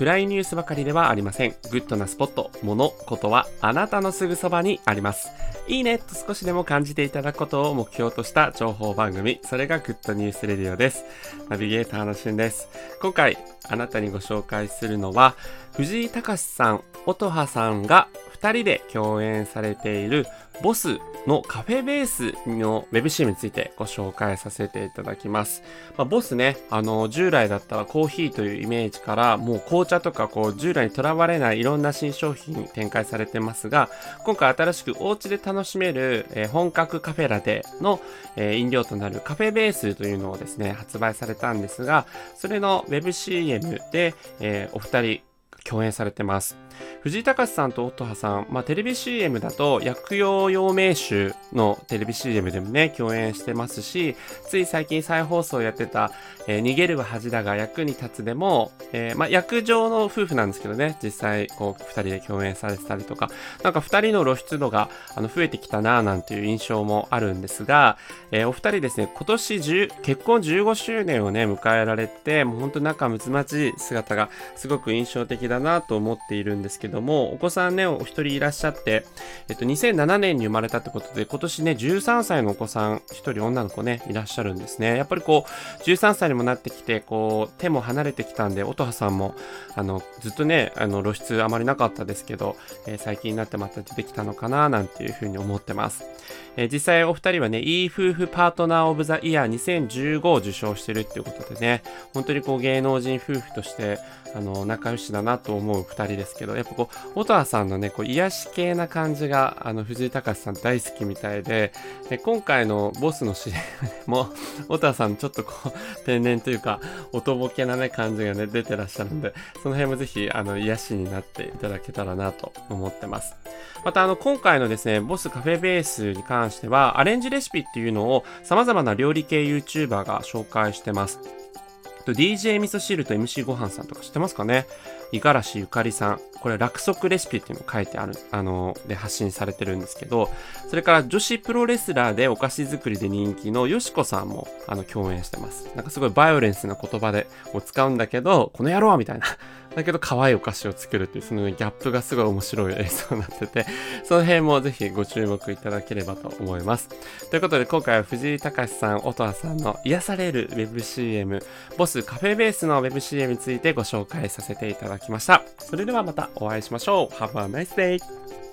暗いニュースばかりではありません。グッドなスポット、物、ことはあなたのすぐそばにあります。いいねと少しでも感じていただくことを目標とした情報番組、それがグッドニュースレディオです。ナビゲーターのしゅんです。今回、あなたにご紹介するのは、藤井隆さん、乙葉さんが2人で共演されているボスのカフェベースの WebCM についてご紹介させていただきます。まあ、ボスね、あの、従来だったらコーヒーというイメージから、もう紅茶とかこう、従来にとらわれないいろんな新商品展開されてますが、今回新しくお家で楽しめる、えー、本格カフェラテの、えー、飲料となるカフェベースというのをですね、発売されたんですが、それの WebCM で、えー、お二人共演されてます。藤井隆さんと音羽さん、まあ、テレビ CM だと薬用養命酒のテレビ CM でもね、共演してますし、つい最近再放送やってた、えー、逃げるは恥だが役に立つでも、えー、まあ、役上の夫婦なんですけどね、実際、こう、二人で共演されてたりとか、なんか二人の露出度が、あの、増えてきたなぁなんていう印象もあるんですが、えー、お二人ですね、今年10、結婚15周年をね、迎えられて、もうほんと仲睦まじい姿がすごく印象的だなと思っているんですけども、お子さんね、お一人いらっしゃって、えっと、2007年に生まれたってことで、今年ね、13歳のお子さん、一人女の子ね、いらっしゃるんですね。やっぱりこう、13歳にもなってきて、こう、手も離れてきたんで、音羽さんも、あの、ずっとね、あの、露出あまりなかったですけど、えー、最近になってまた出てきたのかな、なんていうふうに思ってます。えー、実際お二人はね、いい夫婦パートナーオブザイヤー2015を受賞してるっていうことでね、本当にこう芸能人夫婦として、あの、仲良しだなと思う二人ですけど、やっぱこう、音羽さんのね、こう、癒し系な感じが、あの、藤井隆さん大好きみたいで、で今回のボスの CM でも、音羽さんちょっとこう、天然というか、おとぼけなね、感じがね、出てらっしゃるんで、その辺もぜひ、あの、癒しになっていただけたらなと思ってます。また、あの、今回のですね、ボスカフェベースに関しては、アレンジレシピっていうのを様々な料理系 YouTuber が紹介してます。DJ 味噌汁と MC ごはんさんとか知ってますかね？五十嵐ゆかりさん。これ、落足レシピっていうのを書いてある、あの、で発信されてるんですけど、それから女子プロレスラーでお菓子作りで人気のよしこさんも、あの、共演してます。なんかすごいバイオレンスな言葉で、を使うんだけど、この野郎みたいなだけど可愛いお菓子を作るっていう、そのギャップがすごい面白い映像になってて、その辺もぜひご注目いただければと思います。ということで今回は藤井隆さん、音羽さんの癒される WebCM、ボスカフェベースの WebCM についてご紹介させていただきました。それではまたお会いしましょう。Have a nice day!